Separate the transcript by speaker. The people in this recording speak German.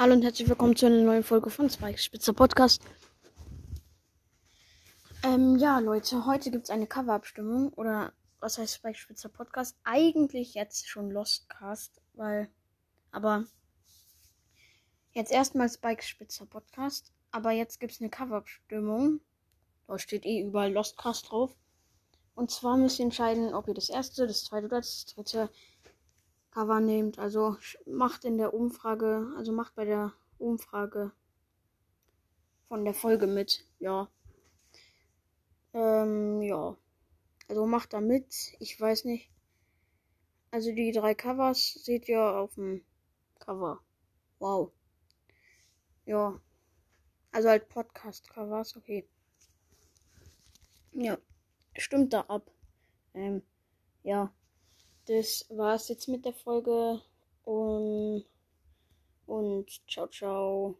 Speaker 1: Hallo und herzlich willkommen zu einer neuen Folge von Spike Spitzer Podcast. Ähm, ja, Leute, heute gibt es eine Coverabstimmung oder was heißt Spike Spitzer Podcast? Eigentlich jetzt schon Lostcast, weil, aber jetzt erstmal Spike Spitzer Podcast, aber jetzt gibt es eine Coverabstimmung. Da steht eh überall Lostcast drauf. Und zwar müsst ihr entscheiden, ob ihr das erste, das zweite oder das dritte Cover nehmt. Also macht in der Umfrage, also macht bei der Umfrage von der Folge mit. Ja. Ähm, ja. Also macht da mit. Ich weiß nicht. Also die drei Covers seht ihr auf dem Cover. Wow. Ja. Also halt Podcast-Covers, okay. Ja. Stimmt da ab. Ähm, ja das war's jetzt mit der Folge. Und, und ciao, ciao.